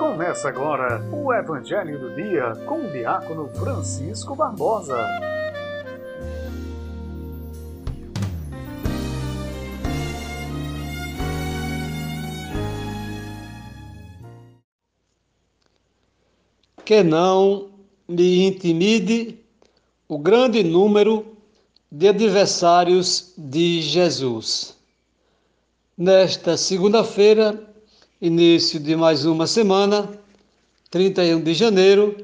Começa agora o Evangelho do Dia com o diácono Francisco Barbosa. Que não me intimide o grande número de adversários de Jesus. Nesta segunda-feira, início de mais uma semana, 31 de janeiro,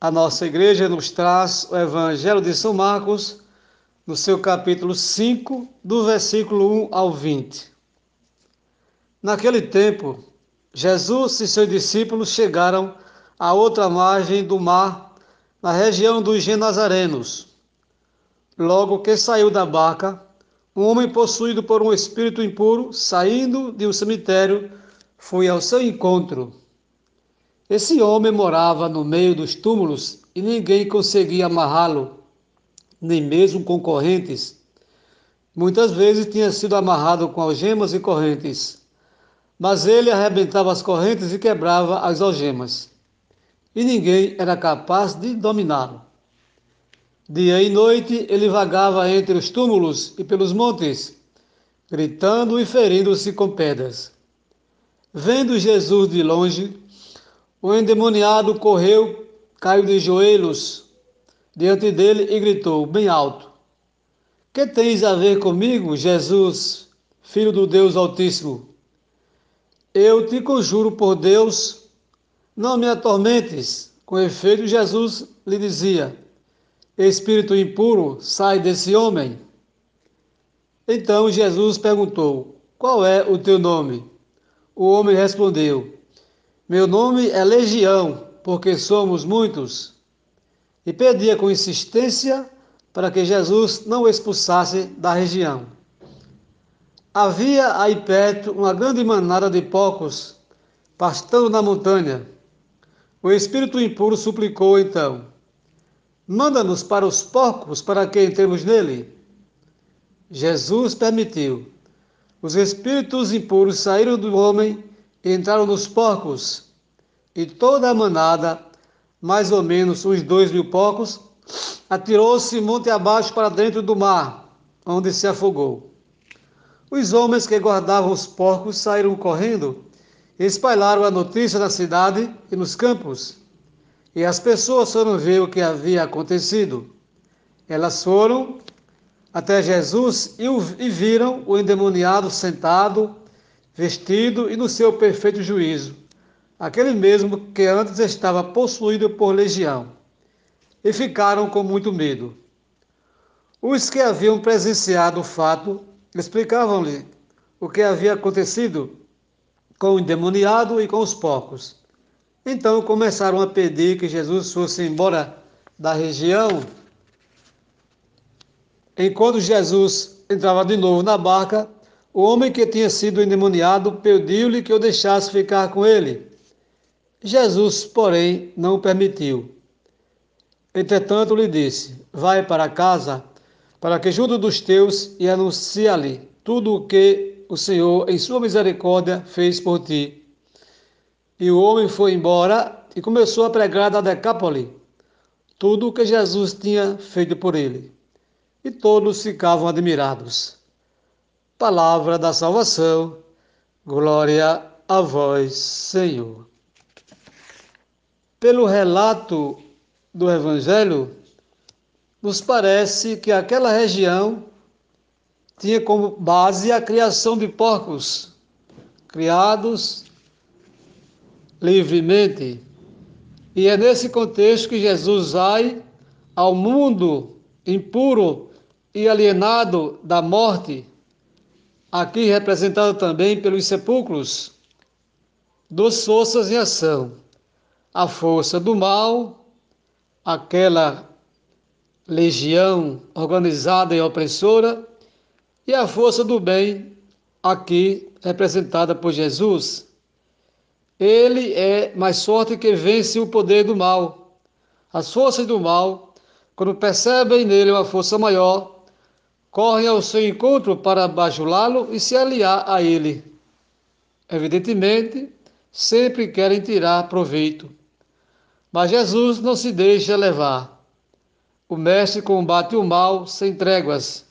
a nossa igreja nos traz o Evangelho de São Marcos, no seu capítulo 5, do versículo 1 ao 20. Naquele tempo, Jesus e seus discípulos chegaram à outra margem do mar, na região dos Genazarenos. Logo que saiu da barca, um homem possuído por um espírito impuro, saindo de um cemitério, foi ao seu encontro. Esse homem morava no meio dos túmulos e ninguém conseguia amarrá-lo, nem mesmo com correntes. Muitas vezes tinha sido amarrado com algemas e correntes, mas ele arrebentava as correntes e quebrava as algemas, e ninguém era capaz de dominá-lo. Dia e noite ele vagava entre os túmulos e pelos montes, gritando e ferindo-se com pedras. Vendo Jesus de longe, o endemoniado correu, caiu de joelhos diante dele e gritou bem alto: Que tens a ver comigo, Jesus, filho do Deus Altíssimo? Eu te conjuro por Deus, não me atormentes. Com efeito, Jesus lhe dizia: Espírito impuro, sai desse homem. Então Jesus perguntou: Qual é o teu nome? O homem respondeu: Meu nome é Legião, porque somos muitos. E pedia com insistência para que Jesus não o expulsasse da região. Havia aí perto uma grande manada de porcos pastando na montanha. O espírito impuro suplicou então: Manda-nos para os porcos para que entremos nele. Jesus permitiu. Os espíritos impuros saíram do homem e entraram nos porcos. E toda a manada, mais ou menos uns dois mil porcos, atirou-se monte abaixo para dentro do mar, onde se afogou. Os homens que guardavam os porcos saíram correndo e espalharam a notícia na cidade e nos campos. E as pessoas foram ver o que havia acontecido. Elas foram até Jesus e, o, e viram o endemoniado sentado, vestido e no seu perfeito juízo, aquele mesmo que antes estava possuído por legião. E ficaram com muito medo. Os que haviam presenciado o fato explicavam-lhe o que havia acontecido com o endemoniado e com os porcos. Então começaram a pedir que Jesus fosse embora da região. Enquanto Jesus entrava de novo na barca, o homem que tinha sido endemoniado pediu-lhe que o deixasse ficar com ele. Jesus, porém, não permitiu. Entretanto, lhe disse: Vai para casa, para que junto dos teus e anuncie-lhe tudo o que o Senhor, em sua misericórdia, fez por ti. E o homem foi embora e começou a pregar da Decápole tudo o que Jesus tinha feito por ele. E todos ficavam admirados. Palavra da salvação, glória a vós, Senhor. Pelo relato do Evangelho, nos parece que aquela região tinha como base a criação de porcos, criados livremente. E é nesse contexto que Jesus vai ao mundo impuro e alienado da morte, aqui representado também pelos sepulcros, dos forças em ação. A força do mal, aquela legião organizada e opressora, e a força do bem, aqui representada por Jesus, ele é mais forte que vence o poder do mal. As forças do mal, quando percebem nele uma força maior, correm ao seu encontro para bajulá-lo e se aliar a ele. evidentemente, sempre querem tirar proveito. Mas Jesus não se deixa levar. O Mestre combate o mal sem tréguas.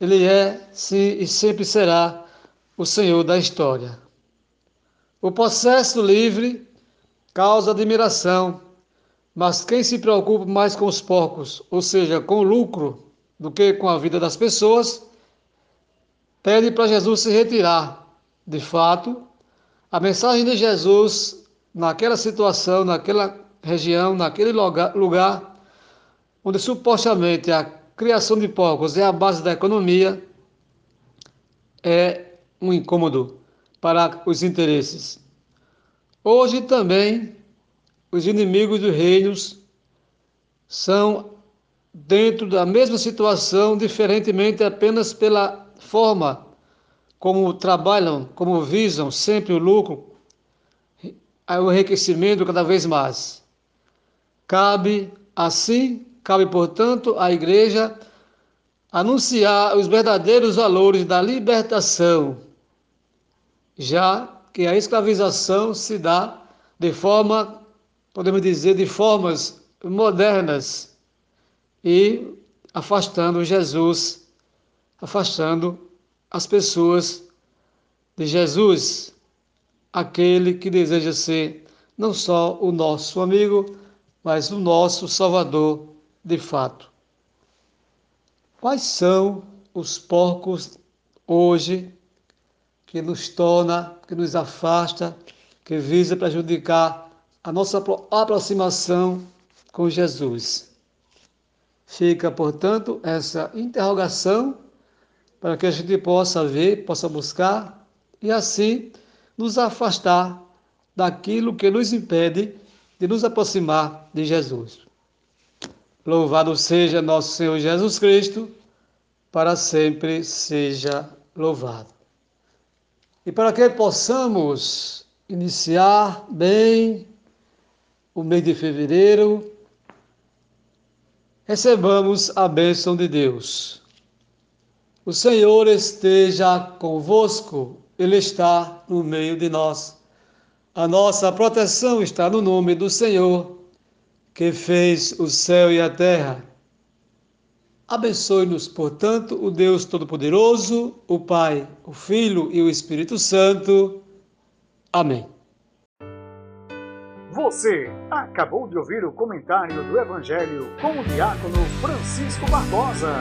Ele é, sim, e sempre será o Senhor da história. O processo livre causa admiração, mas quem se preocupa mais com os porcos, ou seja, com o lucro, do que com a vida das pessoas, pede para Jesus se retirar. De fato, a mensagem de Jesus naquela situação, naquela região, naquele lugar, onde supostamente a criação de porcos é a base da economia, é um incômodo para os interesses. Hoje também os inimigos dos reinos são dentro da mesma situação, diferentemente apenas pela forma como trabalham, como visam sempre o lucro, o enriquecimento cada vez mais. Cabe, assim, cabe, portanto, à Igreja anunciar os verdadeiros valores da libertação, já que a escravização se dá de forma, podemos dizer, de formas modernas e afastando Jesus, afastando as pessoas de Jesus, aquele que deseja ser não só o nosso amigo, mas o nosso Salvador de fato. Quais são os porcos hoje que nos torna, que nos afasta, que visa prejudicar a nossa aproximação com Jesus? Fica, portanto, essa interrogação para que a gente possa ver, possa buscar e assim nos afastar daquilo que nos impede de nos aproximar de Jesus. Louvado seja nosso Senhor Jesus Cristo, para sempre seja louvado. E para que possamos iniciar bem o mês de fevereiro, recebamos a bênção de Deus. O Senhor esteja convosco, Ele está no meio de nós. A nossa proteção está no nome do Senhor, que fez o céu e a terra. Abençoe-nos, portanto, o Deus Todo-Poderoso, o Pai, o Filho e o Espírito Santo. Amém. Você acabou de ouvir o comentário do Evangelho com o diácono Francisco Barbosa.